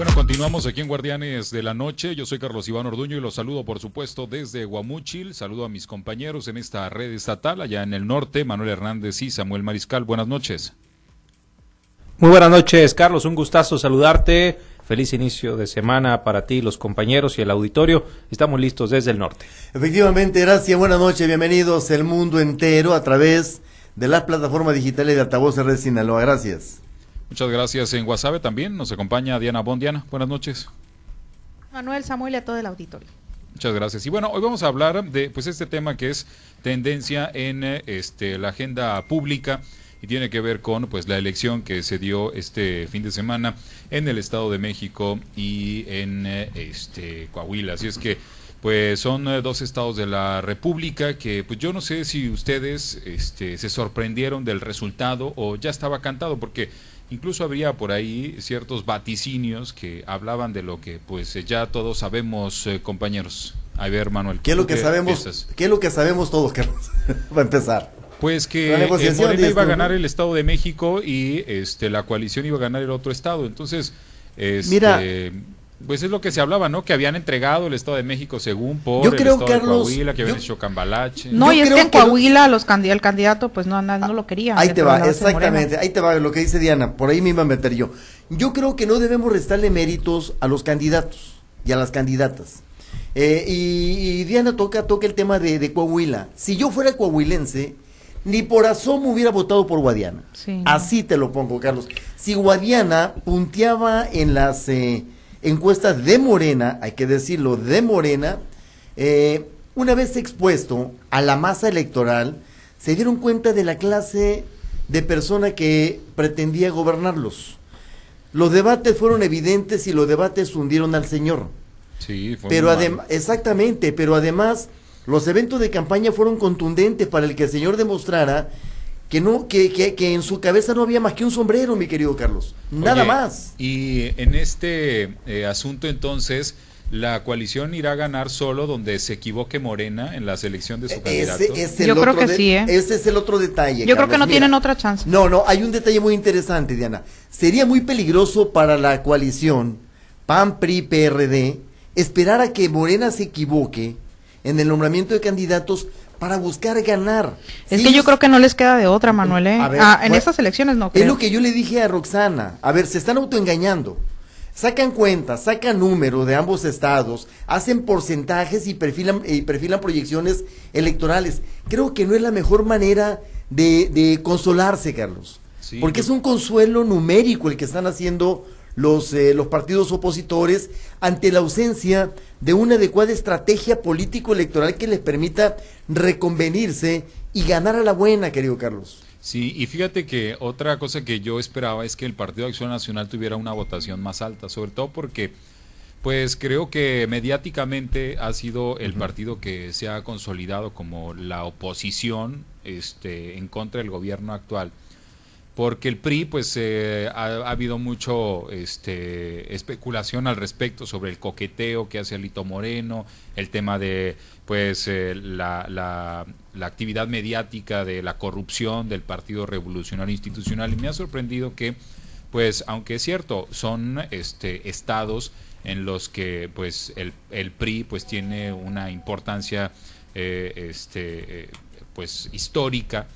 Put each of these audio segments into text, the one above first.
bueno, continuamos aquí en Guardianes de la Noche. Yo soy Carlos Iván Orduño y los saludo, por supuesto, desde Guamúchil. Saludo a mis compañeros en esta red estatal, allá en el norte, Manuel Hernández y Samuel Mariscal. Buenas noches. Muy buenas noches, Carlos. Un gustazo saludarte. Feliz inicio de semana para ti, los compañeros y el auditorio. Estamos listos desde el norte. Efectivamente, gracias. Buenas noches. Bienvenidos el mundo entero a través de las plataformas digitales de Altavoz Red Sinaloa. Gracias. Muchas gracias. En WhatsApp también nos acompaña Diana Bondiana. Buenas noches. Manuel, Samuel y a todo el auditorio. Muchas gracias. Y bueno, hoy vamos a hablar de pues este tema que es tendencia en este la agenda pública y tiene que ver con pues la elección que se dio este fin de semana en el Estado de México y en este Coahuila. Así es que pues son dos estados de la República que pues yo no sé si ustedes este, se sorprendieron del resultado o ya estaba cantado porque Incluso habría por ahí ciertos vaticinios que hablaban de lo que pues ya todos sabemos, eh, compañeros. A ver, Manuel. ¿Qué es lo que sabemos? ¿Qué es lo que sabemos todos, Carlos? Va a empezar. Pues que eh, Morena iba a ganar el Estado de México y este la coalición iba a ganar el otro estado. Entonces, este, Mira, pues es lo que se hablaba, ¿no? Que habían entregado el Estado de México según por yo creo, el Estado Carlos, de Coahuila, que habían hecho cambalache. No, y es que en Coahuila los el candidato pues no, no, lo quería. Ahí te va, exactamente, ahí te va lo que dice Diana, por ahí me iba a meter yo. Yo creo que no debemos restarle méritos a los candidatos y a las candidatas. Eh, y, Diana toca, toca el tema de, de, Coahuila. Si yo fuera coahuilense, ni por asomo hubiera votado por Guadiana. Así te lo pongo, Carlos. Si Guadiana punteaba en las... Eh, encuestas de Morena, hay que decirlo, de Morena, eh, una vez expuesto a la masa electoral, se dieron cuenta de la clase de persona que pretendía gobernarlos. Los debates fueron evidentes y los debates hundieron al señor. Sí, fue pero exactamente, pero además los eventos de campaña fueron contundentes para el que el señor demostrara que no que, que, en su cabeza no había más que un sombrero, mi querido Carlos. Nada más. Y en este eh, asunto entonces la coalición irá a ganar solo donde se equivoque Morena en la selección de su candidato. Yo creo que sí, ¿eh? Ese es el otro detalle. Yo creo que no tienen otra chance. No, no, hay un detalle muy interesante, Diana. Sería muy peligroso para la coalición PAN, PRI, PRD esperar a que Morena se equivoque en el nombramiento de candidatos para buscar ganar. Es que yo creo que no les queda de otra, Manuel. ¿eh? ah, en estas elecciones no creo. Es lo que yo le dije a Roxana. A ver, se están autoengañando. Sacan cuentas, sacan números de ambos estados, hacen porcentajes y perfilan, y perfilan proyecciones electorales. Creo que no es la mejor manera de, de consolarse, Carlos. porque es un consuelo numérico el que están haciendo los, eh, los partidos opositores ante la ausencia de una adecuada estrategia político-electoral que les permita reconvenirse y ganar a la buena, querido Carlos. Sí, y fíjate que otra cosa que yo esperaba es que el Partido de Acción Nacional tuviera una votación más alta, sobre todo porque pues creo que mediáticamente ha sido el partido que se ha consolidado como la oposición este, en contra del gobierno actual porque el PRI pues eh, ha, habido mucho este, especulación al respecto sobre el coqueteo que hace Alito Moreno, el tema de pues eh, la, la, actividad mediática de la corrupción del Partido Revolucionario Institucional. Y me ha sorprendido que pues aunque es cierto son este estados en los que pues el, el PRI pues tiene una importancia eh, este pues histórica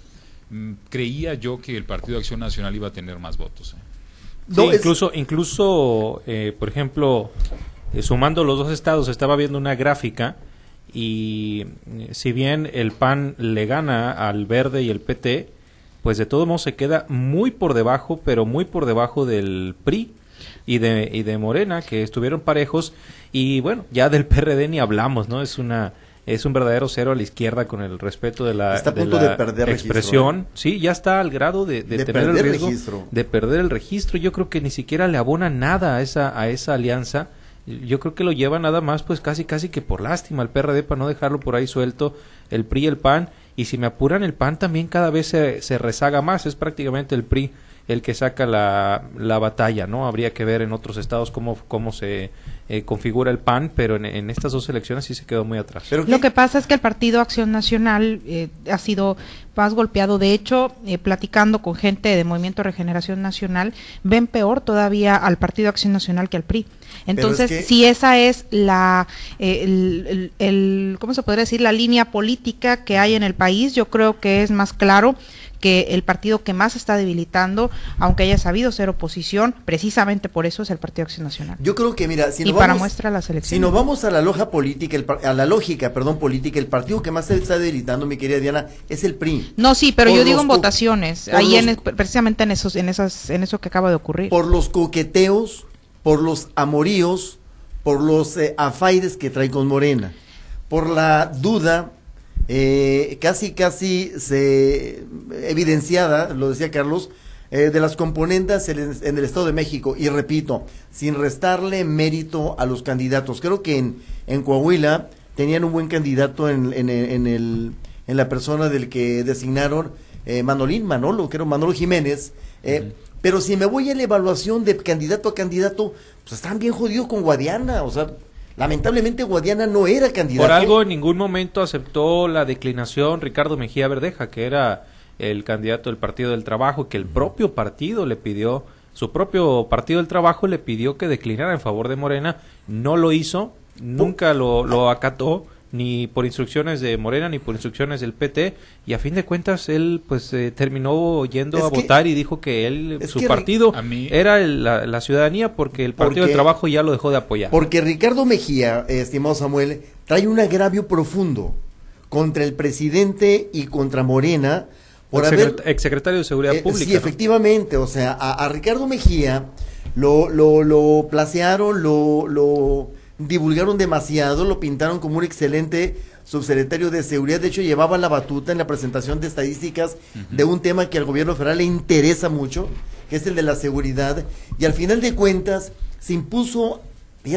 creía yo que el Partido de Acción Nacional iba a tener más votos. ¿eh? incluso, incluso eh, por ejemplo, eh, sumando los dos estados, estaba viendo una gráfica y si bien el PAN le gana al Verde y el PT, pues de todos modos se queda muy por debajo, pero muy por debajo del PRI y de, y de Morena, que estuvieron parejos, y bueno, ya del PRD ni hablamos, ¿no? Es una es un verdadero cero a la izquierda con el respeto de la, expresión. ¿eh? Sí, ya está al grado de, tener el riesgo de perder el registro. Yo creo que ni siquiera le abona nada a esa, a esa alianza. Yo creo que lo lleva nada más, pues casi, casi que por lástima el PRD para no dejarlo por ahí suelto, el PRI y el PAN. Y si me apuran, el PAN también cada vez se, se rezaga más. Es prácticamente el PRI el que saca la, la batalla, ¿no? Habría que ver en otros estados cómo, cómo se eh, configura el PAN, pero en, estas dos elecciones sí se quedó muy atrás. Lo que pasa es que el Partido Acción Nacional eh, ha sido más golpeado. De hecho, eh, platicando con gente de Movimiento Regeneración Nacional, ven peor todavía al Partido Acción Nacional que al PRI. Entonces, si esa es la, el, el, ¿cómo se podría decir? La línea política que hay en el país, yo creo que es más claro que el partido que más está debilitando, aunque haya sabido ser oposición, precisamente por eso es el Partido Acción Nacional. Yo creo que, mira, si nos y para muestra las elecciones. Si nos vamos a la loja política, a la lógica, perdón, política, el partido que más se está debilitando, mi querida Diana, es el PRI. No, sí, pero yo digo en votaciones, ahí en, precisamente en esos, en esas, en eso que acaba de ocurrir. Por los coqueteos, por los amoríos, por los eh, afaides que trae con Morena, por la duda eh, casi, casi se evidenciada, lo decía Carlos, eh, de las componentes en, el Estado de México. Y repito, sin restarle mérito a los candidatos. Creo que en, en Coahuila tenían un buen candidato en, en, el, en la persona del que designaron eh, Manolín, Manolo, creo, Manolo Jiménez. Eh, pero si me voy a la evaluación de candidato a candidato, pues están bien jodidos con Guadiana. O sea, Lamentablemente Guadiana no era candidato. Por algo en ningún momento aceptó la declinación Ricardo Mejía Verdeja, que era el candidato del Partido del Trabajo, que el propio partido le pidió, su propio Partido del Trabajo le pidió que declinara en favor de Morena, no lo hizo, nunca lo, lo acató ni por instrucciones de Morena ni por instrucciones del PT y a fin de cuentas él pues eh, terminó yendo a votar y dijo que él su partido era la, ciudadanía porque el Partido del Trabajo ya lo dejó de apoyar. Porque Ricardo Mejía, estimado Samuel, trae un agravio profundo contra el presidente y contra Morena por haber exsecretario de Seguridad eh, Pública. Sí, efectivamente, o sea, a, Ricardo Mejía lo lo lo placearon, lo lo divulgaron demasiado, lo pintaron como un excelente subsecretario de seguridad, de hecho llevaba la batuta en la presentación de estadísticas de un tema que al gobierno federal le interesa mucho, que es el de la seguridad, y al final de cuentas se impuso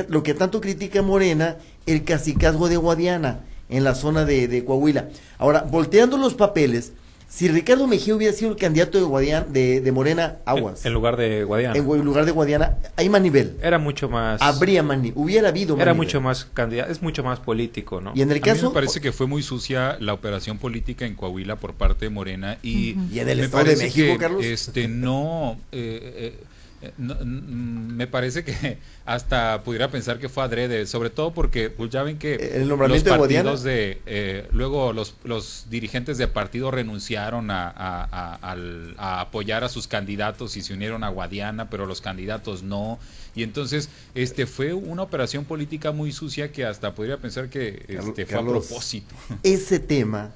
lo que tanto critica Morena, el cacicazgo de Guadiana en la zona de, de Coahuila. Ahora, volteando los papeles, si Ricardo Mejía hubiera sido el candidato de Guadiana, de, Morena, aguas. En, lugar de Guadiana. En, lugar de Guadiana, hay más nivel. Era mucho más. Habría más Hubiera habido más Era mucho más candidato, es mucho más político, ¿no? Y en el caso. A mí me parece que fue muy sucia la operación política en Coahuila por parte de Morena. Y, ¿Y en el Estado de México, Carlos. Este, no. Eh, eh, eh, me parece que hasta pudiera pensar que fue adrede, sobre todo porque pues, ya ven que el los partidos de, eh, luego los, los dirigentes de partido renunciaron a, a, apoyar a sus candidatos y se unieron a Guadiana, pero los candidatos no. Y entonces este fue una operación política muy sucia que hasta podría pensar que este, fue a propósito. Ese tema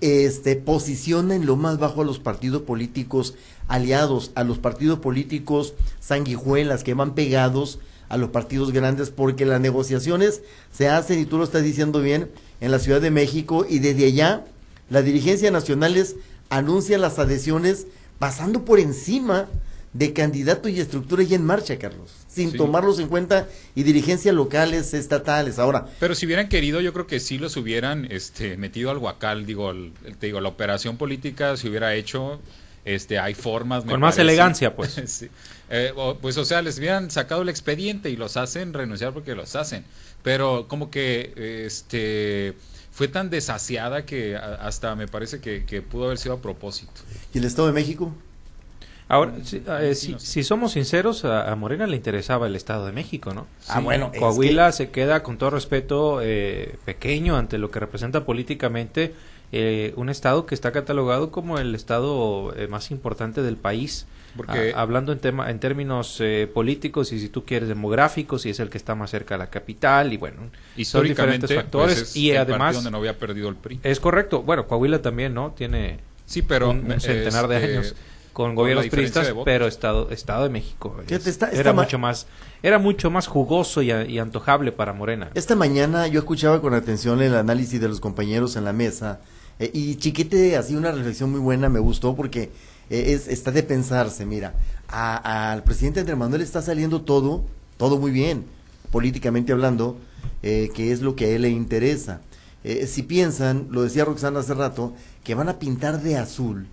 este, posiciona en lo más bajo a los partidos políticos aliados, a los partidos políticos sanguijuelas que van pegados a los partidos grandes porque las negociaciones se hacen, y tú lo estás diciendo bien, en la Ciudad de México y desde allá las dirigencias nacionales anuncian las adhesiones pasando por encima de candidatos y estructuras ya en marcha, Carlos, sin tomarlos en cuenta y dirigencias locales, estatales. Ahora, pero si hubieran querido, yo creo que sí los hubieran este, metido al huacal, digo, te digo, la operación política se hubiera hecho, este, hay formas. Con más elegancia, pues. Eh, pues, o sea, les hubieran sacado el expediente y los hacen renunciar porque los hacen. Pero como que, este fue tan desasiada que hasta me parece que, que pudo haber sido a propósito. ¿Y el Estado de México? Ahora, eh, si, somos sinceros, a, Morena le interesaba el Estado de México, ¿no? Ah, bueno. Coahuila se queda, con todo respeto, eh, pequeño ante lo que representa políticamente eh, un Estado que está catalogado como el Estado más importante del país. Porque... hablando en, tema, en términos políticos y si tú quieres demográficos y es el que está más cerca de la capital y bueno son diferentes pues, factores y además donde no había perdido el PRI es correcto bueno Coahuila también no tiene sí pero un, centenar de años con gobiernos priistas, pero Estado, Estado de México. era mucho más era mucho más jugoso y, antojable para Morena. Esta mañana yo escuchaba con atención el análisis de los compañeros en la mesa eh, y Chiquete hacía una reflexión muy buena, me gustó porque eh, es, está de pensarse, mira, al presidente Andrés Manuel está saliendo todo, todo muy bien, políticamente hablando, eh, que es lo que a él le interesa. si piensan, lo decía Roxana hace rato, que van a pintar de azul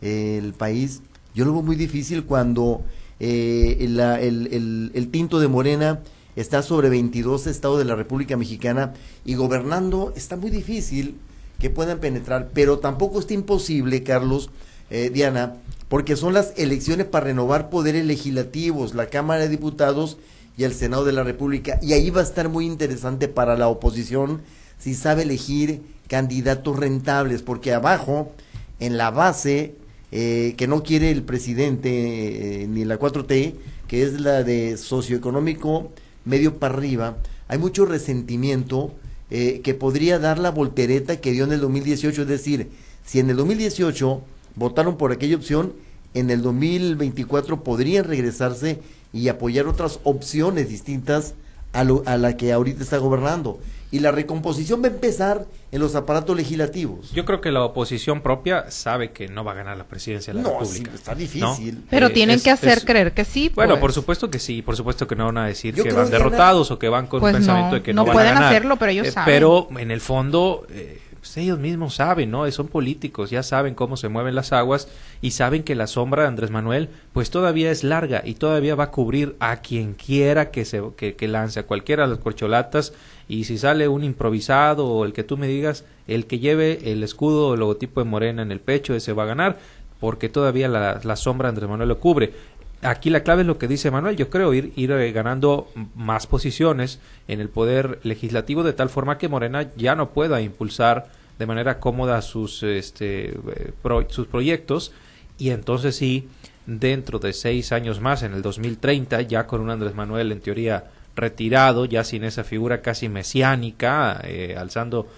el país, Yo lo veo muy difícil cuando eh, el, el, el, tinto de Morena está sobre 22 estados de la República Mexicana y gobernando está muy difícil que puedan penetrar, pero tampoco está imposible, Carlos, eh, Diana, porque son las elecciones para renovar poderes legislativos, la Cámara de Diputados y el Senado de la República, y ahí va a estar muy interesante para la oposición si sabe elegir candidatos rentables, porque abajo, en la base, eh, que no quiere el presidente eh, ni la 4T, que es la de socioeconómico medio para arriba, hay mucho resentimiento eh, que podría dar la voltereta que dio en el 2018, es decir, si en el 2018 votaron por aquella opción, en el 2024 podrían regresarse y apoyar otras opciones distintas a, a la que ahorita está gobernando y la recomposición va a empezar en los aparatos legislativos. Yo creo que la oposición propia sabe que no va a ganar la presidencia de la no, República. está difícil. Pero eh, tienen que hacer creer que sí. Bueno, por pues. supuesto que sí, por supuesto que no van a decir que van derrotados o que van con un pues pensamiento de que no, van a ganar. pueden hacerlo, pero ellos eh, saben. Pero en el fondo eh, pues ellos mismos saben, ¿no? Son políticos, ya saben cómo se mueven las aguas y saben que la sombra de Andrés Manuel pues todavía es larga y todavía va a cubrir a quien quiera que se que, lance, a cualquiera de las corcholatas y si sale un improvisado o el que tú me digas, el que lleve el escudo o el logotipo de Morena en el pecho, ese va a ganar porque todavía la sombra de Andrés Manuel lo cubre aquí la clave es lo que dice Manuel, yo creo ir, ir eh, ganando más posiciones en el poder legislativo de tal forma que Morena ya no pueda impulsar de manera cómoda sus, este, eh, sus proyectos. Y entonces sí, dentro de seis años más, en el 2030, ya con un Andrés Manuel en teoría retirado, ya sin esa figura casi mesiánica, eh, alzando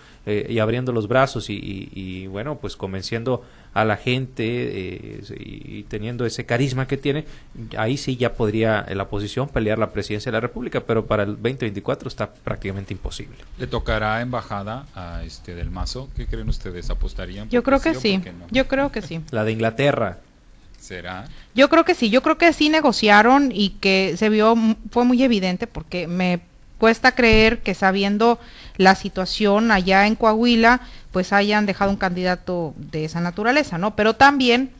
y abriendo los brazos y, y, bueno, pues convenciendo a la gente eh, y, teniendo ese carisma que tiene, ahí sí ya podría la oposición pelear la presidencia de la República, pero para el 2024 está prácticamente imposible. ¿Le tocará embajada a este del Mazo? ¿Qué creen ustedes? ¿Apostarían? Yo creo que sí, yo creo que sí. La de Inglaterra. ¿Será? Yo creo que sí, yo creo que sí negociaron y que se vio, fue muy evidente porque me cuesta creer que sabiendo la situación allá en Coahuila, pues hayan dejado un candidato de esa naturaleza, ¿no? Pero también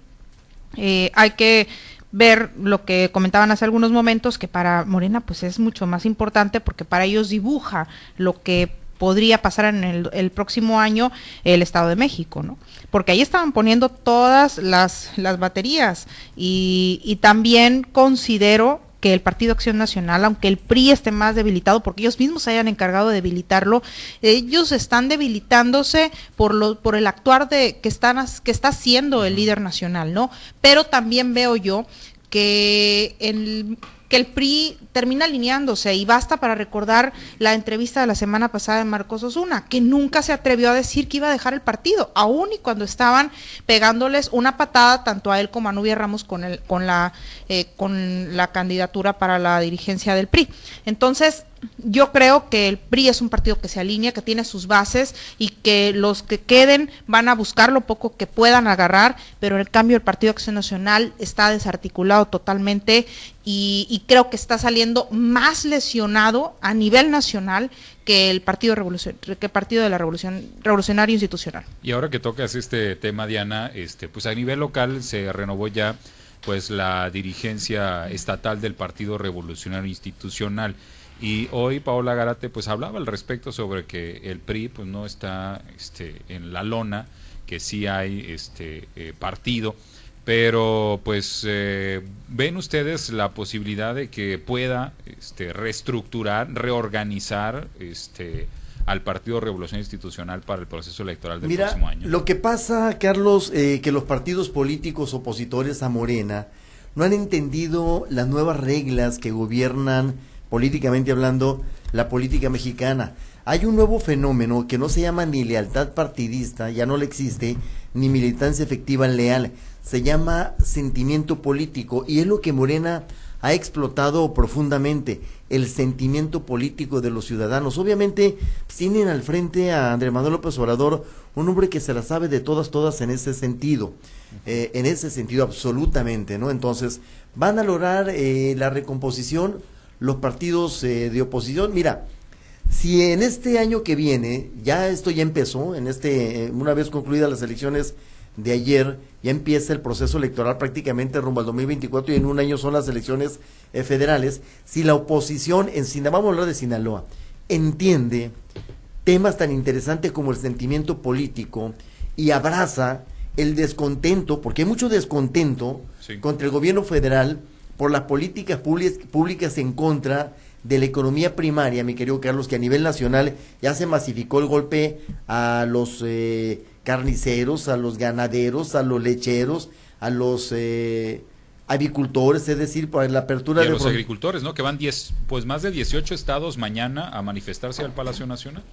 eh, hay que ver lo que comentaban hace algunos momentos, que para Morena pues es mucho más importante porque para ellos dibuja lo que podría pasar en el, próximo año el Estado de México, ¿no? Porque ahí estaban poniendo todas las, las baterías y, y también considero que el Partido Acción Nacional, aunque el PRI esté más debilitado, porque ellos mismos se hayan encargado de debilitarlo, ellos están debilitándose por lo, por el actuar de que están que está haciendo el líder nacional, ¿no? Pero también veo yo que el que el PRI termina alineándose y basta para recordar la entrevista de la semana pasada de Marcos Osuna, que nunca se atrevió a decir que iba a dejar el partido, aún y cuando estaban pegándoles una patada tanto a él como a Nubia Ramos con, el, con, la, eh, con la candidatura para la dirigencia del PRI. Entonces, yo creo que el PRI es un partido que se alinea, que tiene sus bases y que los que queden van a buscar lo poco que puedan agarrar, pero en cambio el Partido Acción Nacional está desarticulado totalmente y, creo que está saliendo más lesionado a nivel nacional que el Partido, que partido de la Revolución Revolucionario Institucional. Y ahora que tocas este tema, Diana, este, pues a nivel local se renovó ya pues la dirigencia estatal del Partido Revolucionario Institucional. Y hoy Paola Garate pues hablaba al respecto sobre que el PRI pues no está este, en la lona, que sí hay este eh, partido, pero pues eh, ven ustedes la posibilidad de que pueda este, reestructurar, reorganizar este al Partido Revolución Institucional para el proceso electoral del próximo año. Lo que pasa, Carlos, eh, que los partidos políticos opositores a Morena no han entendido las nuevas reglas que gobiernan políticamente hablando, la política mexicana. Hay un nuevo fenómeno que no se llama ni lealtad partidista, ya no le existe, ni militancia efectiva leal, se llama sentimiento político y es lo que Morena ha explotado profundamente, el sentimiento político de los ciudadanos. Obviamente tienen al frente a Andrés Manuel López Obrador, un hombre que se la sabe de todas, todas en ese sentido, eh, en ese sentido absolutamente, ¿no? Entonces, van a lograr eh, la recomposición los partidos eh, de oposición. Mira, si en este año que viene, ya esto ya empezó, en este, eh, una vez concluidas las elecciones de ayer, ya empieza el proceso electoral prácticamente rumbo al 2024 y en un año son las elecciones eh, federales. Si la oposición en Sinaloa, vamos a hablar de Sinaloa, entiende temas tan interesantes como el sentimiento político y abraza el descontento, porque hay mucho descontento contra el gobierno federal por las políticas públicas en contra de la economía primaria, mi querido Carlos, que a nivel nacional ya se masificó el golpe a los eh, carniceros, a los ganaderos, a los lecheros, a los eh, avicultores, es decir, por la apertura de los agricultores, ¿no? Que van 10, pues más de 18 estados mañana a manifestarse al Palacio Nacional.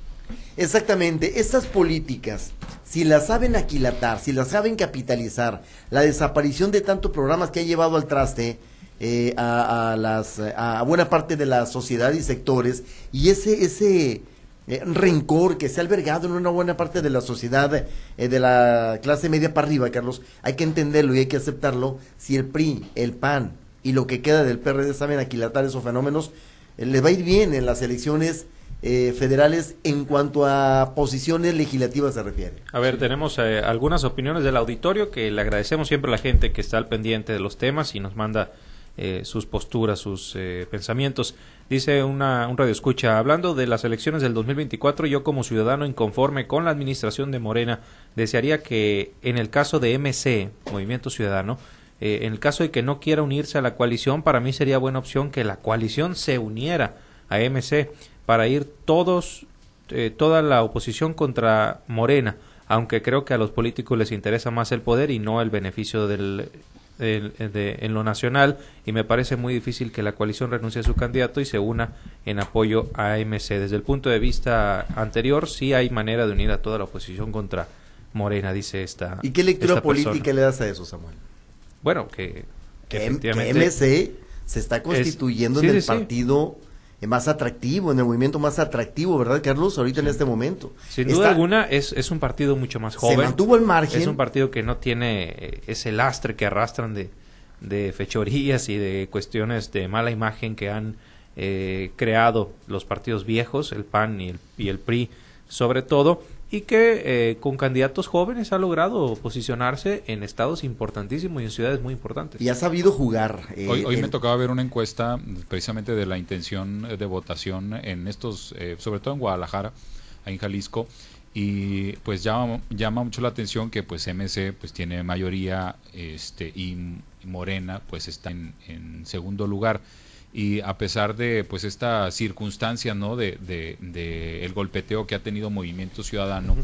Exactamente, estas políticas, si las saben aquilatar, si las saben capitalizar, la desaparición de tantos programas que ha llevado al traste, eh, a, las, a buena parte de la sociedad y sectores y ese, ese eh, rencor que se ha albergado en una buena parte de la sociedad eh, de la clase media para arriba, Carlos, hay que entenderlo y hay que aceptarlo. Si el PRI, el PAN y lo que queda del PRD saben aquilatar esos fenómenos, les va a ir bien en las elecciones federales en cuanto a posiciones legislativas se refiere. A ver, tenemos algunas opiniones del auditorio que le agradecemos siempre a la gente que está al pendiente de los temas y nos manda eh, sus posturas, sus eh, pensamientos. Dice una, un radio escucha, hablando de las elecciones del 2024, yo como ciudadano inconforme con la administración de Morena, desearía que en el caso de MC, Movimiento Ciudadano, eh, en el caso de que no quiera unirse a la coalición, para mí sería buena opción que la coalición se uniera a MC para ir todos, toda la oposición contra Morena, aunque creo que a los políticos les interesa más el poder y no el beneficio del en lo nacional y me parece muy difícil que la coalición renuncie a su candidato y se una en apoyo a AMC. Desde el punto de vista anterior, sí hay manera de unir a toda la oposición contra Morena, dice esta. ¿Y qué lectura política le das a eso, Samuel? Bueno, que, que, MC se está constituyendo en el partido más atractivo, en el movimiento más atractivo, ¿verdad, Carlos? Ahorita en este momento. Sin duda alguna, es, es un partido mucho más joven. Se mantuvo el margen. Es un partido que no tiene eh, ese lastre que arrastran de, de fechorías y de cuestiones de mala imagen que han eh, creado los partidos viejos, el PAN y el, y el PRI, sobre todo y que eh, con candidatos jóvenes ha logrado posicionarse en estados importantísimos y en ciudades muy importantes. Y ha sabido jugar. Eh, hoy, me tocaba ver una encuesta precisamente de la intención de votación en estos, eh, sobre todo en Guadalajara, en Jalisco, y pues llama, llama mucho la atención que pues MC pues tiene mayoría este y Morena pues está en, en segundo lugar y a pesar de pues esta circunstancia no de, de, el golpeteo que ha tenido Movimiento Ciudadano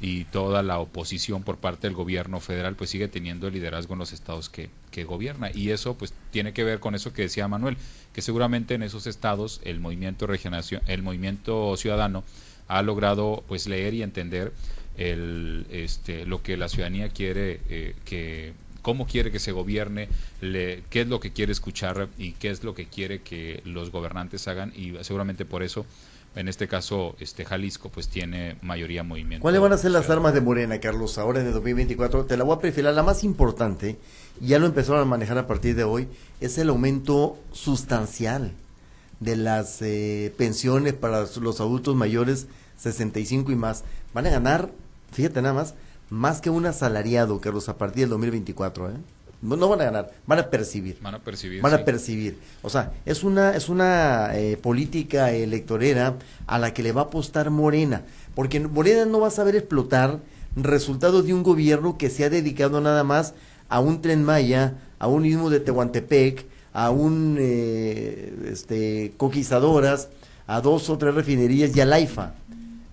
y toda la oposición por parte del gobierno federal pues sigue teniendo el liderazgo en los estados que, que gobierna. Y eso pues tiene que ver con eso que decía Manuel que seguramente en esos estados el movimiento regeneración el movimiento ciudadano ha logrado pues leer y entender el este lo que la ciudadanía quiere eh, que cómo quiere que se gobierne, qué es lo que quiere escuchar y qué es lo que quiere que los gobernantes hagan y seguramente por eso en este caso este Jalisco pues tiene mayoría movimiento. ¿Cuáles van a ser las armas de Morena, Carlos, ahora en el 2024? Te la voy a prefirar. La más importante, ya lo empezaron a manejar a partir de hoy, es el aumento sustancial de las eh, pensiones para los adultos mayores 65 y más. Van a ganar, fíjate nada más, más que un asalariado, Carlos, a partir del 2024, ¿eh? No, van a ganar, van a percibir. Van a percibir. Van a percibir. O sea, es una, es una eh, política electorera a la que le va a apostar Morena, porque Morena no va a saber explotar resultados de un gobierno que se ha dedicado nada más a un tren Maya, a un mismo de Tehuantepec, a un eh, este, conquistadoras, a dos o tres refinerías y a Laifa.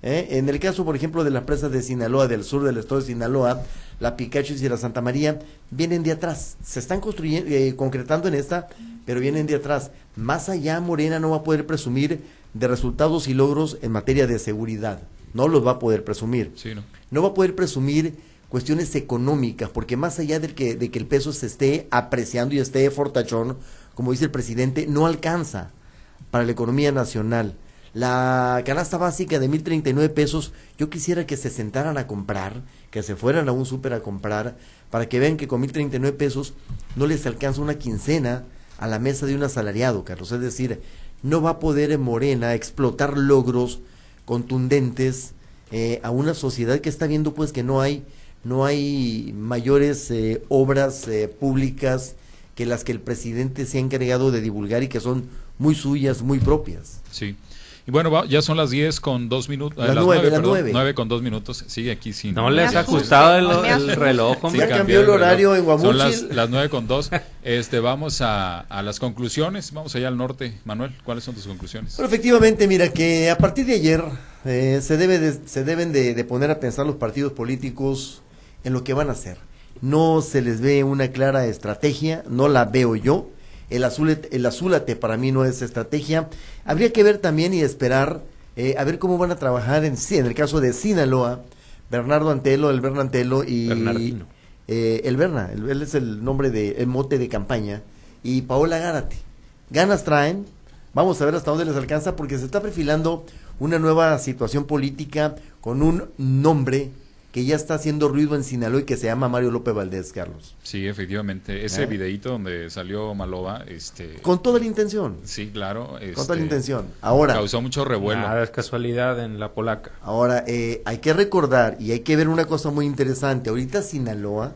¿Eh? En el caso, por ejemplo, de las presas de Sinaloa, del sur del estado de Sinaloa, la Pikachu y la Santa María, vienen de atrás. Se están construyendo, eh, concretando en esta, pero vienen de atrás. Más allá, Morena no va a poder presumir de resultados y logros en materia de seguridad. No los va a poder presumir. no. no va a poder presumir cuestiones económicas, porque más allá de que, de que el peso se esté apreciando y esté fortachón, como dice el presidente, no alcanza para la economía nacional. La canasta básica de 1.039 pesos, yo quisiera que se sentaran a comprar, que se fueran a un súper a comprar, para que vean que con 1.039 pesos no les alcanza una quincena a la mesa de un asalariado, Carlos. Es decir, no va a poder en Morena explotar logros contundentes eh, a una sociedad que está viendo pues que no hay no hay mayores eh, obras eh, públicas que las que el presidente se ha encargado de divulgar y que son muy suyas, muy propias. Sí. Y bueno, ya son las 10 con 2 minutos. Las 9, las 9. 9 con 2 minutos. Sigue aquí sin. No les ha ajustado el, el reloj, hombre. Ya cambió el horario en Guamuchil. Son las, las 9 con 2. Este, vamos a, a, las conclusiones. Vamos allá al norte. Manuel, ¿cuáles son tus conclusiones? Bueno, efectivamente, mira, que a partir de ayer eh, se, debe de, se deben de, de poner a pensar los partidos políticos en lo que van a hacer. No se les ve una clara estrategia, no la veo yo el, azul, el azulate para mí no es estrategia. Habría que ver también y esperar eh, a ver cómo van a trabajar en, en el caso de Sinaloa, Bernardo Antelo, el Bernantelo y eh, el Berna, él es el nombre de el mote de campaña y Paola Gárate. Ganas traen, vamos a ver hasta dónde les alcanza porque se está perfilando una nueva situación política con un nombre que ya está haciendo ruido en Sinaloa y que se llama Mario López Valdés, Carlos. Sí, efectivamente. Ese ¿Eh? videíto donde salió Maloba, este... Con toda la intención. Sí, claro. Este, Con toda la intención. Ahora... Causó mucho revuelo. Nada es casualidad en la polaca. Ahora, eh, hay que recordar y hay que ver una cosa muy interesante. Ahorita Sinaloa,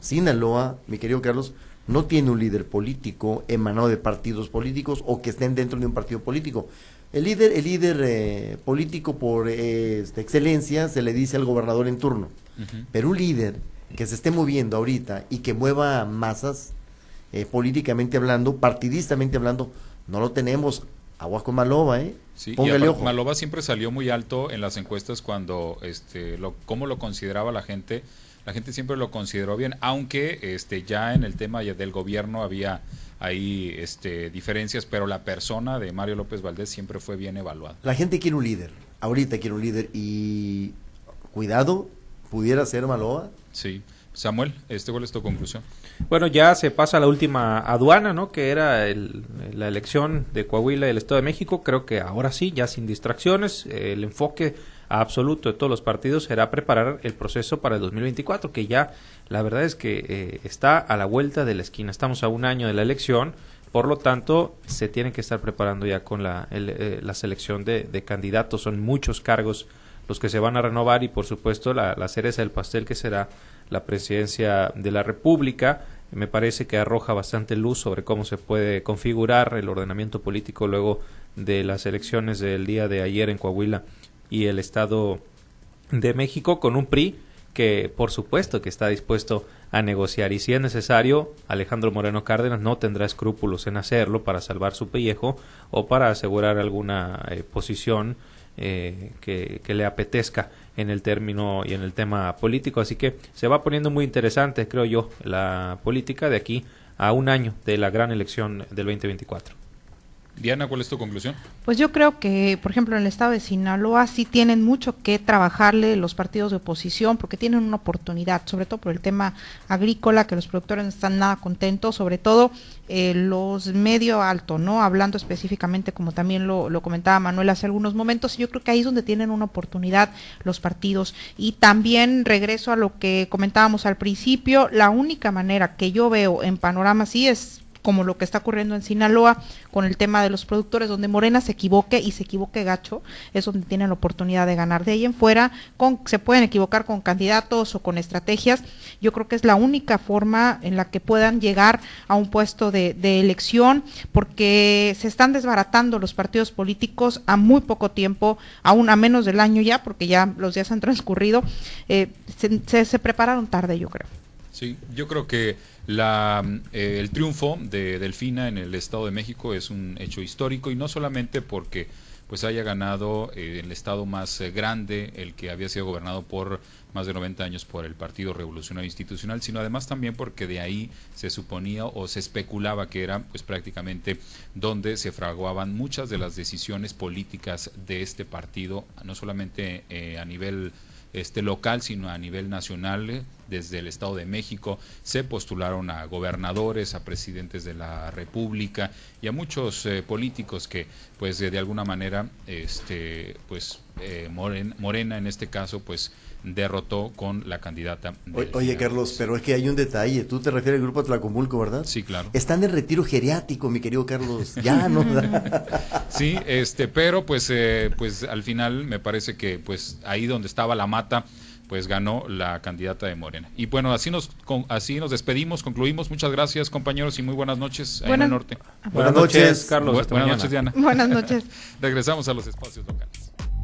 Sinaloa, mi querido Carlos, no tiene un líder político emanado de partidos políticos o que estén dentro de un partido político. El líder, el líder eh, político por eh, excelencia se le dice al gobernador en turno, uh -huh. pero un líder que se esté moviendo ahorita y que mueva masas, eh, políticamente hablando, partidistamente hablando, no lo tenemos. Aguas con Maloba, ¿eh? Sí, Póngale ojo. Maloba siempre salió muy alto en las encuestas cuando, este, lo, cómo lo consideraba la gente. La gente siempre lo consideró bien, aunque este, ya en el tema del gobierno había ahí este, diferencias, pero la persona de Mario López Valdés siempre fue bien evaluada. La gente quiere un líder, ahorita quiere un líder y cuidado, pudiera ser Maloa. Sí. Samuel, este, ¿cuál es tu conclusión? Bueno, ya se pasa la última aduana, ¿no? Que era el, la elección de Coahuila y el Estado de México. Creo que ahora sí, ya sin distracciones, el enfoque absoluto de todos los partidos será preparar el proceso para el 2024, que ya la verdad es que eh, está a la vuelta de la esquina. Estamos a un año de la elección, por lo tanto, se tienen que estar preparando ya con la, el, eh, la selección de, de, candidatos. Son muchos cargos los que se van a renovar y, por supuesto, la, la cereza del pastel que será la presidencia de la República. Me parece que arroja bastante luz sobre cómo se puede configurar el ordenamiento político luego de las elecciones del día de ayer en Coahuila y el Estado de México con un PRI que por supuesto que está dispuesto a negociar y si es necesario Alejandro Moreno Cárdenas no tendrá escrúpulos en hacerlo para salvar su pellejo o para asegurar alguna eh, posición eh, que, que, le apetezca en el término y en el tema político. Así que se va poniendo muy interesante, creo yo, la política de aquí a un año de la gran elección del 2024. Diana, ¿cuál es tu conclusión? Pues yo creo que, por ejemplo, en el estado de Sinaloa sí tienen mucho que trabajarle los partidos de oposición porque tienen una oportunidad, sobre todo por el tema agrícola, que los productores no están nada contentos, sobre todo eh, los medio alto, ¿no? Hablando específicamente, como también lo, lo, comentaba Manuel hace algunos momentos, yo creo que ahí es donde tienen una oportunidad los partidos. Y también regreso a lo que comentábamos al principio, la única manera que yo veo en panorama sí es como lo que está ocurriendo en Sinaloa con el tema de los productores, donde Morena se equivoque y se equivoque gacho, es donde tienen la oportunidad de ganar. De ahí en fuera, con, se pueden equivocar con candidatos o con estrategias. Yo creo que es la única forma en la que puedan llegar a un puesto de, de elección, porque se están desbaratando los partidos políticos a muy poco tiempo, aún a menos del año ya, porque ya los días han transcurrido. Eh, se, se, se prepararon tarde, yo creo. Sí, yo creo que la, eh, el triunfo de Delfina en el Estado de México es un hecho histórico y no solamente porque pues haya ganado eh, el estado más eh, grande, el que había sido gobernado por más de 90 años por el Partido Revolucionario Institucional, sino además también porque de ahí se suponía o se especulaba que era pues prácticamente donde se fraguaban muchas de las decisiones políticas de este partido, no solamente eh, a nivel este local, sino a nivel nacional. Desde el Estado de México se postularon a gobernadores, a presidentes de la República y a muchos eh, políticos que, pues, de, de, alguna manera, este, pues, eh, Morena, Morena en este caso, pues, derrotó con la candidata. De Oye. Carlos, pero es que hay un detalle. Tú te refieres al grupo Tlacomulco, ¿verdad? Sí, claro. Están en retiro geriátrico, mi querido Carlos. Ya no. sí, este, pero pues, eh, pues al final me parece que, pues ahí donde estaba la mata pues ganó la candidata de Morena. Y bueno, así nos con, así nos despedimos, concluimos. Muchas gracias, compañeros, y muy buenas noches ahí en el norte. Buenas, noches, Carlos. buenas noches, Diana. Buenas noches. Regresamos a los espacios locales.